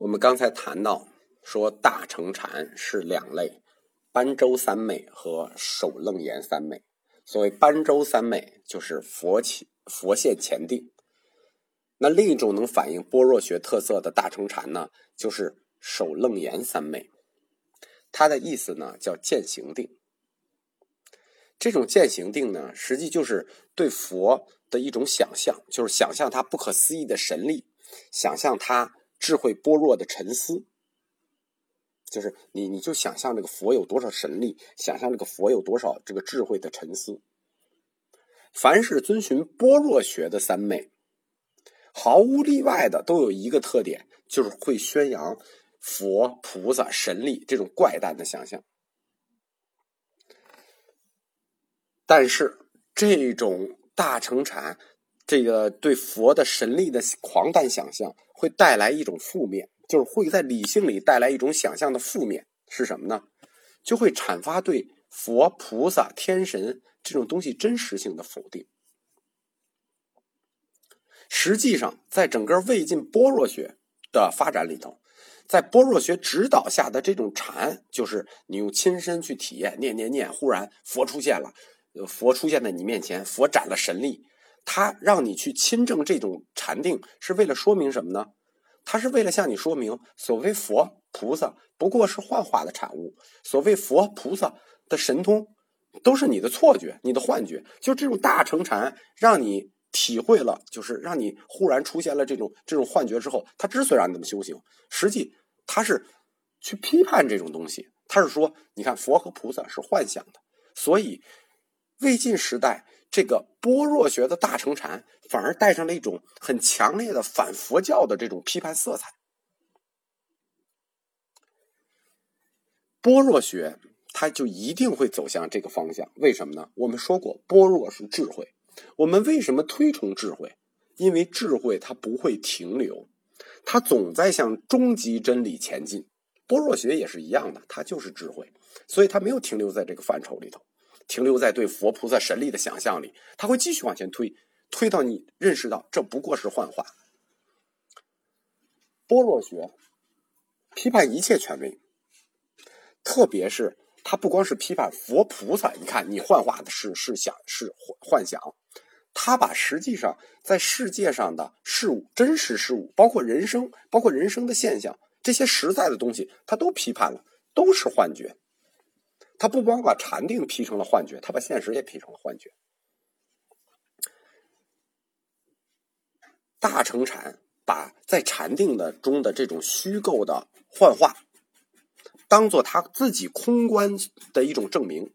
我们刚才谈到说大乘禅是两类，般舟三昧和首楞严三昧。所谓般舟三昧，就是佛起佛现前定。那另一种能反映般若学特色的大乘禅呢，就是首楞严三昧。它的意思呢叫见行定。这种见行定呢，实际就是对佛的一种想象，就是想象他不可思议的神力，想象他智慧般若的沉思。就是你，你就想象这个佛有多少神力，想象这个佛有多少这个智慧的沉思。凡是遵循般若学的三昧，毫无例外的都有一个特点，就是会宣扬佛菩萨神力这种怪诞的想象。但是这种大乘禅，这个对佛的神力的狂诞想象，会带来一种负面。就是会在理性里带来一种想象的负面是什么呢？就会阐发对佛菩萨天神这种东西真实性的否定。实际上，在整个魏晋般若学的发展里头，在般若学指导下的这种禅，就是你用亲身去体验，念念念，忽然佛出现了，佛出现在你面前，佛展了神力，他让你去亲证这种禅定，是为了说明什么呢？他是为了向你说明，所谓佛菩萨不过是幻化的产物，所谓佛菩萨的神通都是你的错觉、你的幻觉。就这种大乘禅，让你体会了，就是让你忽然出现了这种这种幻觉之后，他之所以让你这么修行，实际他是去批判这种东西。他是说，你看佛和菩萨是幻想的，所以魏晋时代。这个般若学的大乘禅，反而带上了一种很强烈的反佛教的这种批判色彩。般若学，它就一定会走向这个方向。为什么呢？我们说过，般若是智慧。我们为什么推崇智慧？因为智慧它不会停留，它总在向终极真理前进。般若学也是一样的，它就是智慧，所以它没有停留在这个范畴里头。停留在对佛菩萨神力的想象里，他会继续往前推，推到你认识到这不过是幻化。般若学批判一切权威，特别是他不光是批判佛菩萨，你看你幻化的是是想是幻想，他把实际上在世界上的事物、真实事物，包括人生、包括人生的现象，这些实在的东西，他都批判了，都是幻觉。他不光把禅定批成了幻觉，他把现实也批成了幻觉。大乘禅把在禅定的中的这种虚构的幻化，当做他自己空观的一种证明，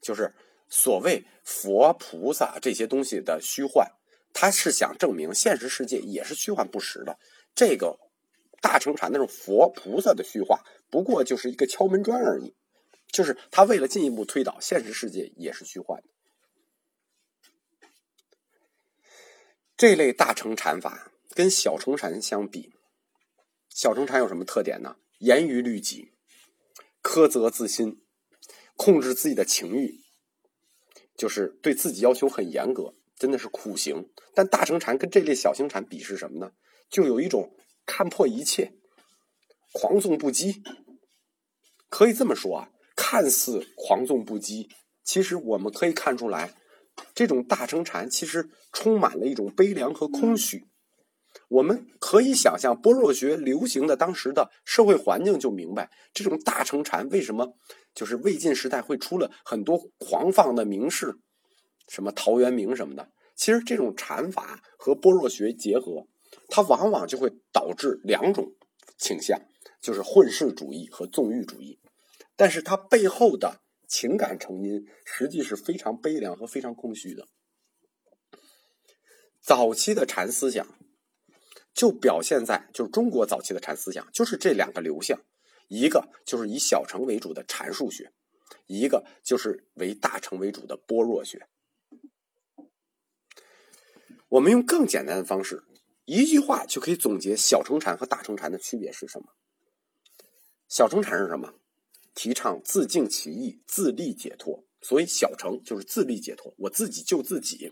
就是所谓佛菩萨这些东西的虚幻，他是想证明现实世界也是虚幻不实的。这个大乘禅那种佛菩萨的虚化。不过就是一个敲门砖而已，就是他为了进一步推导现实世界也是虚幻的。这类大乘禅法跟小乘禅相比，小乘禅有什么特点呢？严于律己，苛责自心，控制自己的情欲，就是对自己要求很严格，真的是苦行。但大乘禅跟这类小型禅比是什么呢？就有一种看破一切，狂纵不羁。可以这么说啊，看似狂纵不羁，其实我们可以看出来，这种大乘禅其实充满了一种悲凉和空虚。我们可以想象般若学流行的当时的社会环境，就明白这种大乘禅为什么就是魏晋时代会出了很多狂放的名士，什么陶渊明什么的。其实这种禅法和般若学结合，它往往就会导致两种倾向，就是混世主义和纵欲主义。但是它背后的情感成因，实际是非常悲凉和非常空虚的。早期的禅思想，就表现在就是中国早期的禅思想，就是这两个流向，一个就是以小乘为主的禅术学，一个就是为大乘为主的般若学。我们用更简单的方式，一句话就可以总结小乘禅和大乘禅的区别是什么？小乘禅是什么？提倡自净其意、自立解脱，所以小乘就是自立解脱，我自己救自己；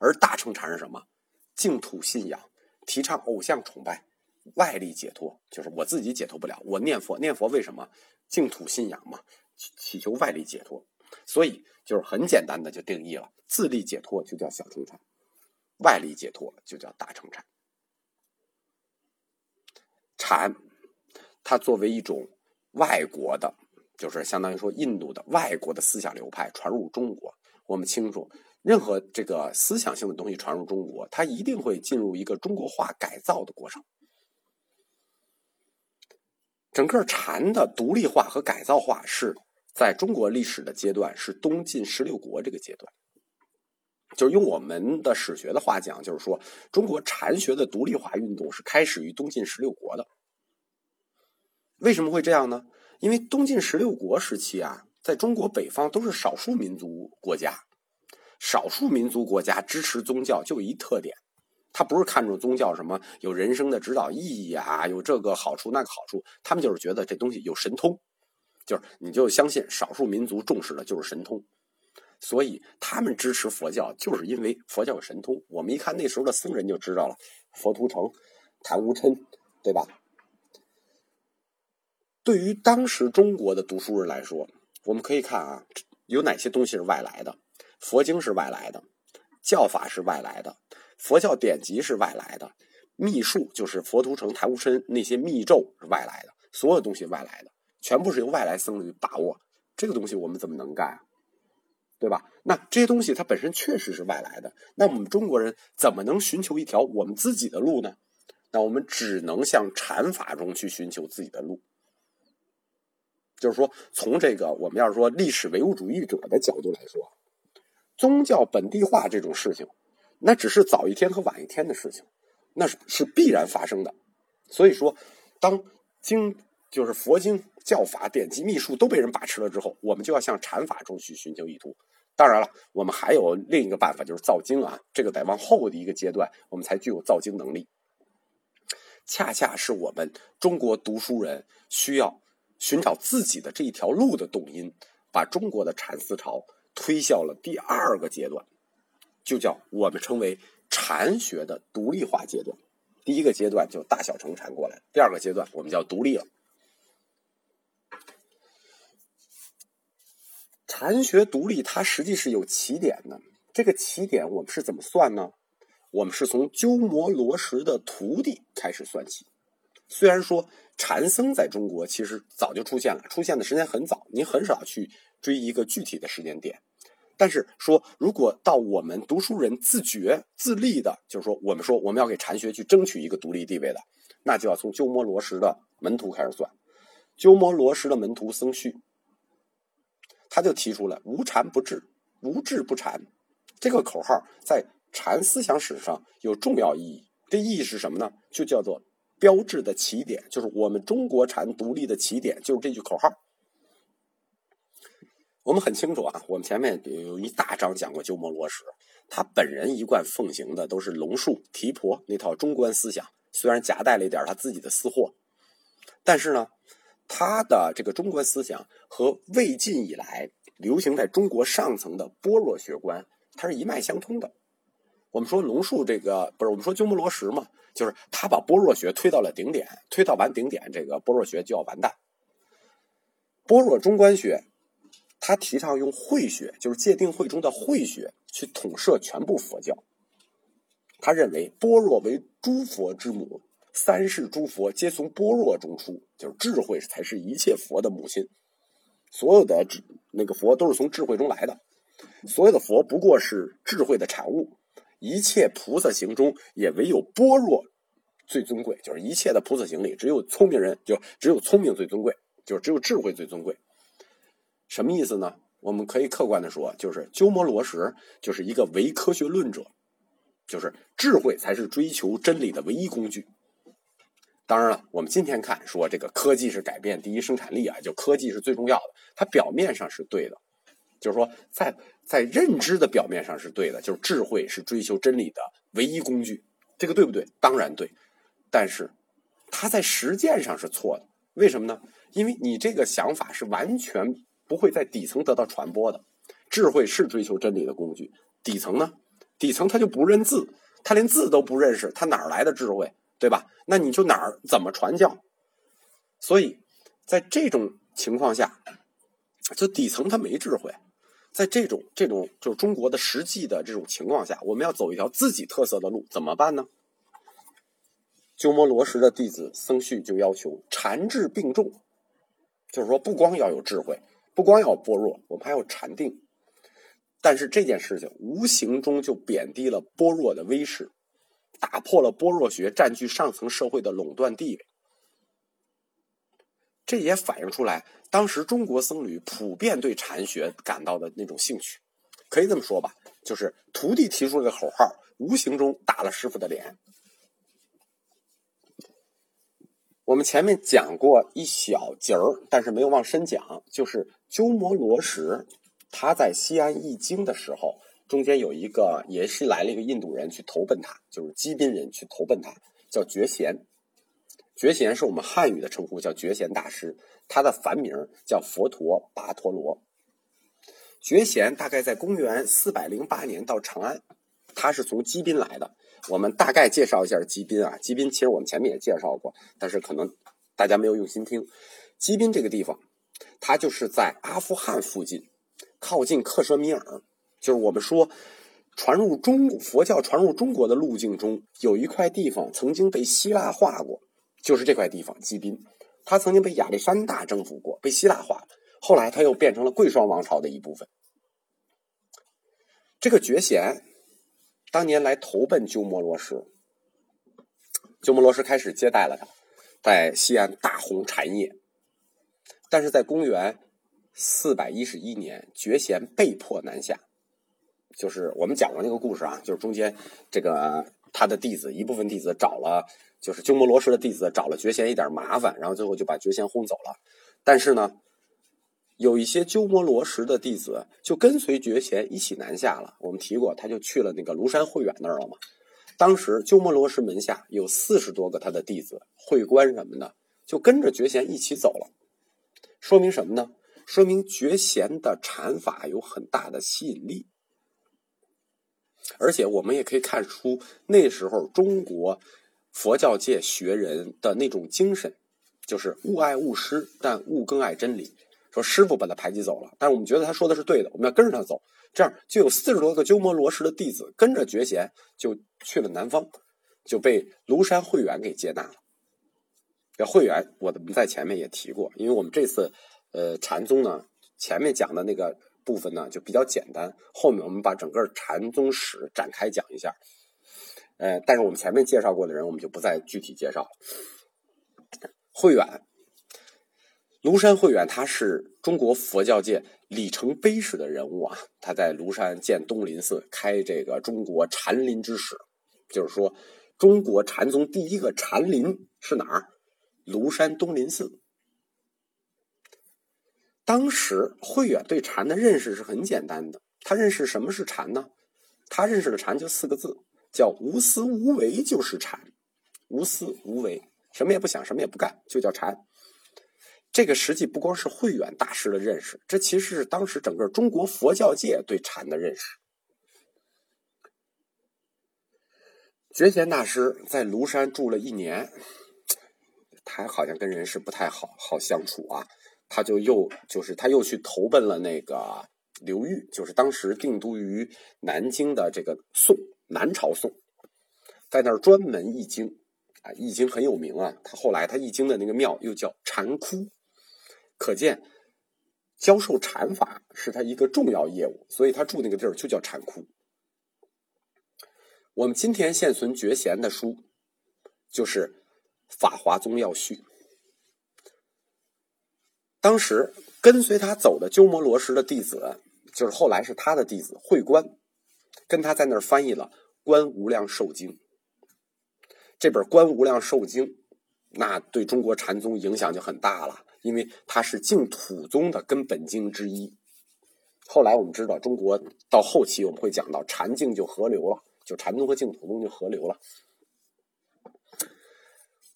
而大乘禅是什么？净土信仰，提倡偶像崇拜，外力解脱，就是我自己解脱不了。我念佛，念佛为什么？净土信仰嘛，祈求外力解脱。所以就是很简单的就定义了：自力解脱就叫小乘禅，外力解脱就叫大乘禅。禅，它作为一种外国的，就是相当于说印度的外国的思想流派传入中国。我们清楚，任何这个思想性的东西传入中国，它一定会进入一个中国化改造的过程。整个禅的独立化和改造化是在中国历史的阶段，是东晋十六国这个阶段。就是用我们的史学的话讲，就是说中国禅学的独立化运动是开始于东晋十六国的。为什么会这样呢？因为东晋十六国时期啊，在中国北方都是少数民族国家，少数民族国家支持宗教就一特点，他不是看重宗教什么有人生的指导意义啊，有这个好处那个好处，他们就是觉得这东西有神通，就是你就相信少数民族重视的就是神通。所以他们支持佛教，就是因为佛教有神通。我们一看那时候的僧人就知道了，佛图澄、昙无琛，对吧？对于当时中国的读书人来说，我们可以看啊，有哪些东西是外来的？佛经是外来的，教法是外来的，佛教典籍是外来的，秘术就是佛图澄、昙无嗔那些密咒是外来的，所有东西外来的，全部是由外来僧人把握。这个东西我们怎么能干？对吧？那这些东西它本身确实是外来的，那我们中国人怎么能寻求一条我们自己的路呢？那我们只能向禅法中去寻求自己的路。就是说，从这个我们要是说历史唯物主义者的角度来说，宗教本地化这种事情，那只是早一天和晚一天的事情，那是是必然发生的。所以说，当经就是佛经。教法、典籍、秘术都被人把持了之后，我们就要向禅法中去寻求意图。当然了，我们还有另一个办法，就是造经啊。这个得往后的一个阶段，我们才具有造经能力。恰恰是我们中国读书人需要寻找自己的这一条路的动因，把中国的禅思潮推向了第二个阶段，就叫我们称为禅学的独立化阶段。第一个阶段就大小乘禅过来，第二个阶段我们叫独立了。禅学独立，它实际是有起点的。这个起点我们是怎么算呢？我们是从鸠摩罗什的徒弟开始算起。虽然说禅僧在中国其实早就出现了，出现的时间很早，您很少去追一个具体的时间点。但是说，如果到我们读书人自觉自立的，就是说，我们说我们要给禅学去争取一个独立地位的，那就要从鸠摩罗什的门徒开始算。鸠摩罗什的门徒僧绪。他就提出了“无禅不治，无治不禅”这个口号，在禅思想史上有重要意义。这意义是什么呢？就叫做标志的起点，就是我们中国禅独立的起点，就是这句口号。我们很清楚啊，我们前面有一大章讲过鸠摩罗什，他本人一贯奉行的都是龙树、提婆那套中观思想，虽然夹带了一点他自己的私货，但是呢。他的这个中国思想和魏晋以来流行在中国上层的般若学观，它是一脉相通的。我们说龙树这个不是我们说鸠摩罗什嘛，就是他把般若学推到了顶点，推到完顶点，这个般若学就要完蛋。般若中观学，他提倡用慧学，就是戒定慧中的慧学去统摄全部佛教。他认为般若为诸佛之母。三世诸佛皆从般若中出，就是智慧才是一切佛的母亲。所有的智那个佛都是从智慧中来的，所有的佛不过是智慧的产物。一切菩萨行中也唯有般若最尊贵，就是一切的菩萨行里，只有聪明人就只有聪明最尊贵，就是只有智慧最尊贵。什么意思呢？我们可以客观的说，就是鸠摩罗什就是一个唯科学论者，就是智慧才是追求真理的唯一工具。当然了，我们今天看说这个科技是改变第一生产力啊，就科技是最重要的。它表面上是对的，就是说在在认知的表面上是对的，就是智慧是追求真理的唯一工具，这个对不对？当然对。但是它在实践上是错的，为什么呢？因为你这个想法是完全不会在底层得到传播的。智慧是追求真理的工具，底层呢？底层他就不认字，他连字都不认识，他哪来的智慧？对吧？那你就哪儿怎么传教？所以在这种情况下，就底层他没智慧。在这种这种就是中国的实际的这种情况下，我们要走一条自己特色的路，怎么办呢？鸠摩罗什的弟子僧绪就要求禅智并重，就是说不光要有智慧，不光要有般若，我们还要禅定。但是这件事情无形中就贬低了般若的威势，打破了般若学占据上层社会的垄断地位。这也反映出来，当时中国僧侣普遍对禅学感到的那种兴趣。可以这么说吧，就是徒弟提出了个口号，无形中打了师傅的脸。我们前面讲过一小节儿，但是没有往深讲，就是鸠摩罗什。他在西安译经的时候，中间有一个也是来了一个印度人去投奔他，就是基宾人去投奔他，叫觉贤。觉贤是我们汉语的称呼，叫觉贤大师。他的梵名叫佛陀跋陀罗。觉贤大概在公元四百零八年到长安，他是从基宾来的。我们大概介绍一下基宾啊，基宾其实我们前面也介绍过，但是可能大家没有用心听。基宾这个地方，它就是在阿富汗附近。靠近克什米尔，就是我们说传入中佛教传入中国的路径中，有一块地方曾经被希腊化过，就是这块地方基宾，它曾经被亚历山大征服过，被希腊化了，后来它又变成了贵霜王朝的一部分。这个觉贤当年来投奔鸠摩罗什，鸠摩罗什开始接待了他，在西安大弘禅业，但是在公元。四百一十一年，觉贤被迫南下，就是我们讲过那个故事啊，就是中间这个他的弟子一部分弟子找了，就是鸠摩罗什的弟子找了觉贤一点麻烦，然后最后就把觉贤轰走了。但是呢，有一些鸠摩罗什的弟子就跟随觉贤一起南下了。我们提过，他就去了那个庐山慧远那儿了嘛。当时鸠摩罗什门下有四十多个他的弟子、会官什么的，就跟着觉贤一起走了。说明什么呢？说明觉贤的禅法有很大的吸引力，而且我们也可以看出那时候中国佛教界学人的那种精神，就是勿爱勿师，但勿更爱真理。说师傅把他排挤走了，但是我们觉得他说的是对的，我们要跟着他走。这样就有四十多个鸠摩罗什的弟子跟着觉贤就去了南方，就被庐山慧远给接纳了。这慧远，我们在前面也提过，因为我们这次。呃，禅宗呢，前面讲的那个部分呢就比较简单，后面我们把整个禅宗史展开讲一下。呃，但是我们前面介绍过的人，我们就不再具体介绍了。慧远，庐山慧远，他是中国佛教界里程碑式的人物啊！他在庐山建东林寺，开这个中国禅林之始，就是说，中国禅宗第一个禅林是哪儿？庐山东林寺。当时慧远对禅的认识是很简单的，他认识什么是禅呢？他认识的禅就四个字，叫无私无为就是禅，无私无为，什么也不想，什么也不干，就叫禅。这个实际不光是慧远大师的认识，这其实是当时整个中国佛教界对禅的认识。觉贤大师在庐山住了一年，他好像跟人是不太好好相处啊。他就又就是他又去投奔了那个刘裕，就是当时定都于南京的这个宋南朝宋，在那儿专门译经啊，译经很有名啊。他后来他译经的那个庙又叫禅窟，可见教授禅法是他一个重要业务，所以他住那个地儿就叫禅窟。我们今天现存觉贤的书就是《法华宗要序》。当时跟随他走的鸠摩罗什的弟子，就是后来是他的弟子慧观，跟他在那儿翻译了《观无量寿经》。这本《观无量寿经》，那对中国禅宗影响就很大了，因为它是净土宗的根本经之一。后来我们知道，中国到后期我们会讲到禅净就合流了，就禅宗和净土宗就合流了。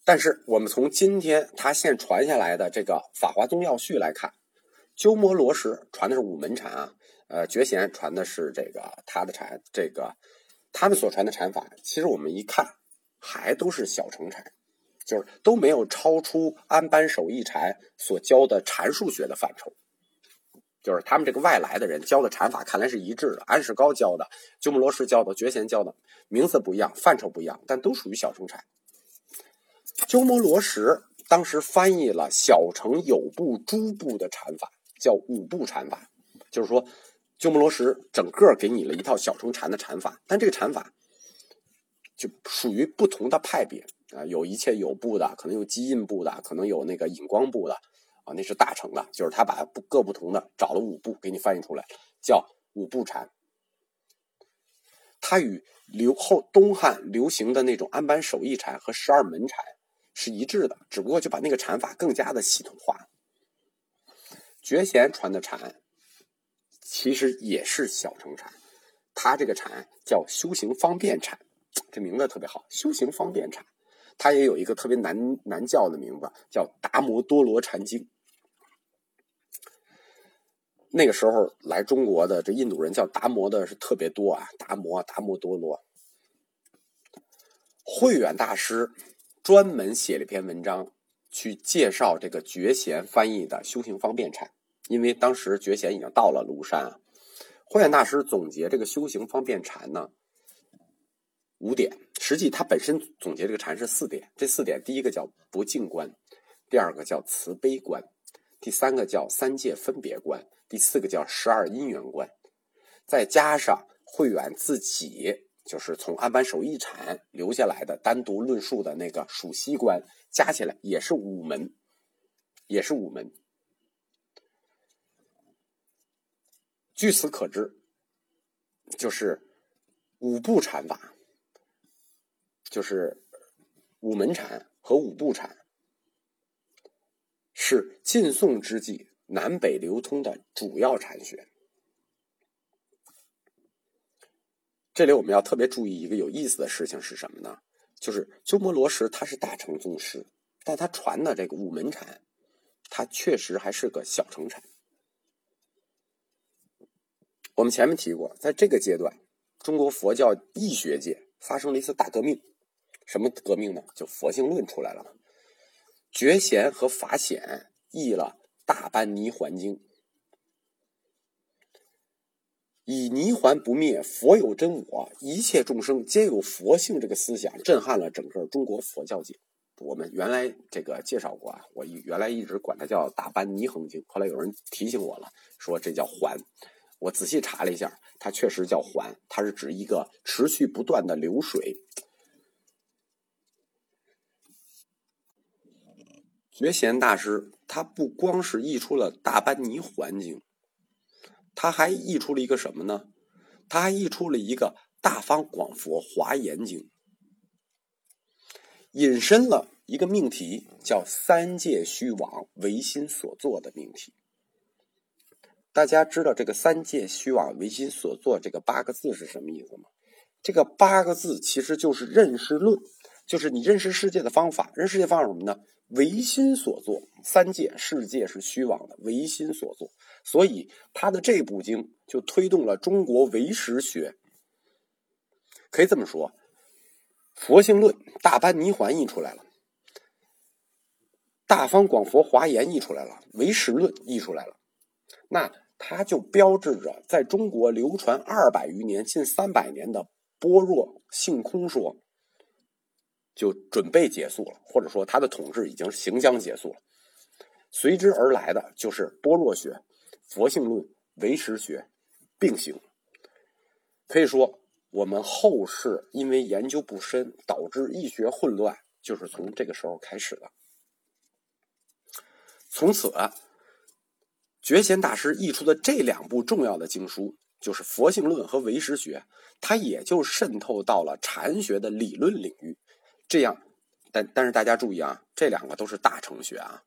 但是我们从今天他现传下来的这个《法华宗要序》来看，鸠摩罗什传的是五门禅啊，呃，觉贤传的是这个他的禅，这个他们所传的禅法，其实我们一看还都是小乘禅，就是都没有超出安般守义禅所教的禅数学的范畴。就是他们这个外来的人教的禅法，看来是一致的。安世高教的，鸠摩罗什教的，觉贤教的，名字不一样，范畴不一样，但都属于小乘禅。鸠摩罗什当时翻译了小乘有部、诸部的禅法，叫五部禅法。就是说，鸠摩罗什整个给你了一套小乘禅的禅法，但这个禅法就属于不同的派别啊，有一切有部的，可能有基印部的，可能有那个引光部的。啊，那是大乘的，就是他把各不同的找了五部给你翻译出来，叫五部禅。它与流后东汉流行的那种安般守义禅和十二门禅是一致的，只不过就把那个禅法更加的系统化。觉贤传的禅其实也是小乘禅，他这个禅叫修行方便禅，这名字特别好，修行方便禅。它也有一个特别难难叫的名字，叫达摩多罗禅经。那个时候来中国的这印度人叫达摩的是特别多啊，达摩、达摩多罗。慧远大师专门写了一篇文章，去介绍这个觉贤翻译的修行方便禅。因为当时觉贤已经到了庐山啊，慧远大师总结这个修行方便禅呢五点，实际他本身总结这个禅是四点。这四点，第一个叫不净观，第二个叫慈悲观，第三个叫三界分别观。第四个叫十二因缘观，再加上慧远自己就是从安般守义禅留下来的单独论述的那个属息观，加起来也是五门，也是五门。据此可知，就是五部禅法，就是五门禅和五部禅，是晋宋之际。南北流通的主要禅学，这里我们要特别注意一个有意思的事情是什么呢？就是鸠摩罗什他是大乘宗师，但他传的这个五门禅，他确实还是个小乘禅。我们前面提过，在这个阶段，中国佛教义学界发生了一次大革命。什么革命呢？就佛性论出来了。觉贤和法显译了。大般泥环经，以泥环不灭，佛有真我，一切众生皆有佛性。这个思想震撼了整个中国佛教界。我们原来这个介绍过啊，我原来一直管它叫大般泥恒经，后来有人提醒我了，说这叫环。我仔细查了一下，它确实叫环，它是指一个持续不断的流水。觉贤大师。他不光是译出了《大般泥环经》，他还译出了一个什么呢？他还译出了一个《大方广佛华严经》，引申了一个命题，叫“三界虚妄唯心所作”的命题。大家知道这个“三界虚妄唯心所作”这个八个字是什么意思吗？这个八个字其实就是认识论，就是你认识世界的方法。认识世界方法什么呢？唯心所作，三界世界是虚妄的，唯心所作，所以他的这部经就推动了中国唯识学。可以这么说，《佛性论》大般泥环译出来了，《大方广佛华严》译出来了，《唯识论》译出来了，那它就标志着在中国流传二百余年、近三百年的般若性空说。就准备结束了，或者说他的统治已经行将结束了。随之而来的就是般若学、佛性论、唯识学并行。可以说，我们后世因为研究不深，导致易学混乱，就是从这个时候开始的。从此，觉贤大师译出的这两部重要的经书，就是佛性论和唯识学，它也就渗透到了禅学的理论领域。这样，但但是大家注意啊，这两个都是大乘学啊。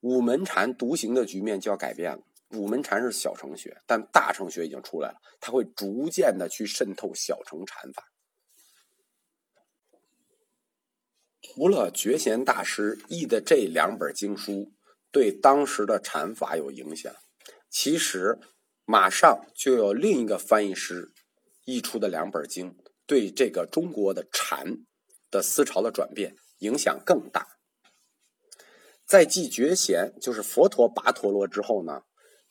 五门禅独行的局面就要改变了。五门禅是小乘学，但大乘学已经出来了，它会逐渐的去渗透小乘禅法。除了觉贤大师译的这两本经书对当时的禅法有影响，其实马上就有另一个翻译师译出的两本经。对这个中国的禅的思潮的转变影响更大。在继觉贤就是佛陀跋陀罗之后呢，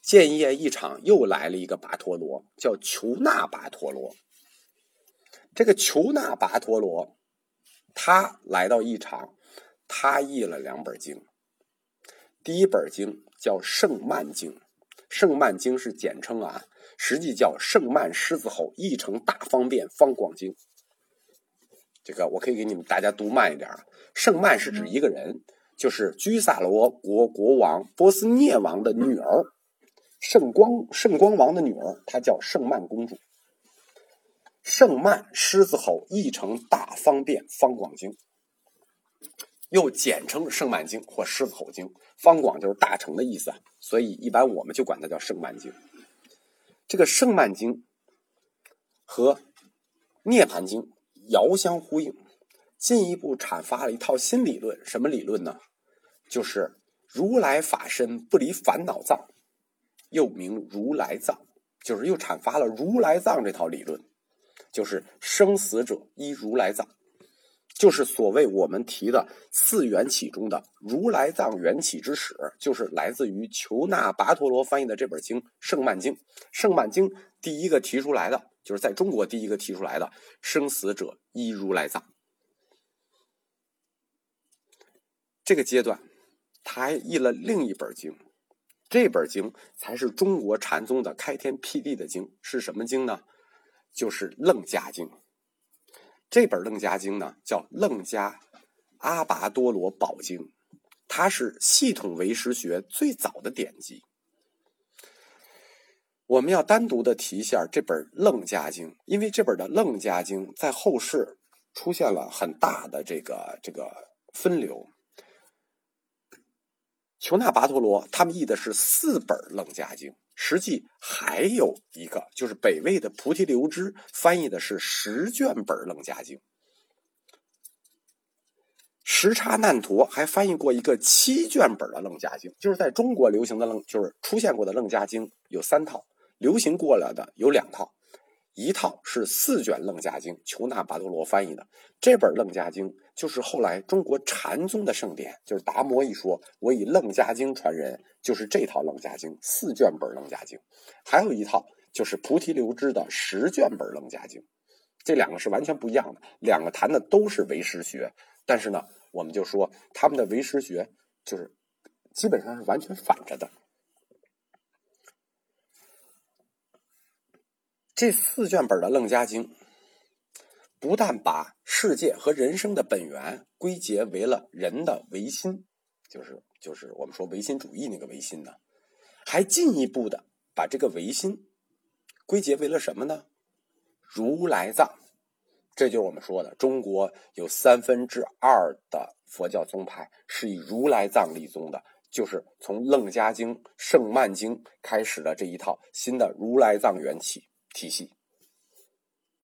建业一场又来了一个跋陀罗，叫求那跋陀罗。这个求那跋陀罗，他来到一场，他译了两本经。第一本经叫《圣曼经》，《圣曼经》是简称啊，实际叫《圣曼狮子吼译成大方便方广经》。这个我可以给你们大家读慢一点啊。圣曼是指一个人。就是居萨罗国国王波斯涅王的女儿，圣光圣光王的女儿，她叫圣曼公主。圣曼狮子吼译成大方便方广经，又简称圣曼经或狮子吼经。方广就是大成的意思，所以一般我们就管它叫圣曼经。这个圣曼经和涅盘经遥相呼应，进一步阐发了一套新理论。什么理论呢？就是如来法身不离烦恼藏，又名如来藏，就是又阐发了如来藏这套理论，就是生死者依如来藏，就是所谓我们提的四缘起中的如来藏缘起之始，就是来自于求那跋陀罗翻译的这本经《圣曼经》。《圣曼经》第一个提出来的，就是在中国第一个提出来的生死者一如来藏，这个阶段。他还译了另一本经，这本经才是中国禅宗的开天辟地的经，是什么经呢？就是《楞伽经》。这本《楞伽经》呢，叫《楞伽阿跋多罗宝经》，它是系统唯识学最早的典籍。我们要单独的提一下这本《楞伽经》，因为这本的《楞伽经》在后世出现了很大的这个这个分流。求那跋陀罗他们译的是四本《楞伽经》，实际还有一个就是北魏的菩提流支翻译的是十卷本《楞伽经》。时差难陀还翻译过一个七卷本的《楞伽经》，就是在中国流行的楞，就是出现过的《楞伽经》有三套，流行过来的有两套。一套是四卷《楞伽经》，求那跋陀罗翻译的。这本《楞伽经》就是后来中国禅宗的圣典，就是达摩一说，我以《楞伽经》传人，就是这套《楞伽经》四卷本《楞伽经》。还有一套就是菩提流支的十卷本《楞伽经》，这两个是完全不一样的。两个谈的都是唯识学，但是呢，我们就说他们的唯识学就是基本上是完全反着的。这四卷本的《楞伽经》，不但把世界和人生的本源归结为了人的唯心，就是就是我们说唯心主义那个唯心呢，还进一步的把这个唯心归结为了什么呢？如来藏，这就是我们说的中国有三分之二的佛教宗派是以如来藏立宗的，就是从《楞伽经》《圣曼经》开始的这一套新的如来藏缘起。体系。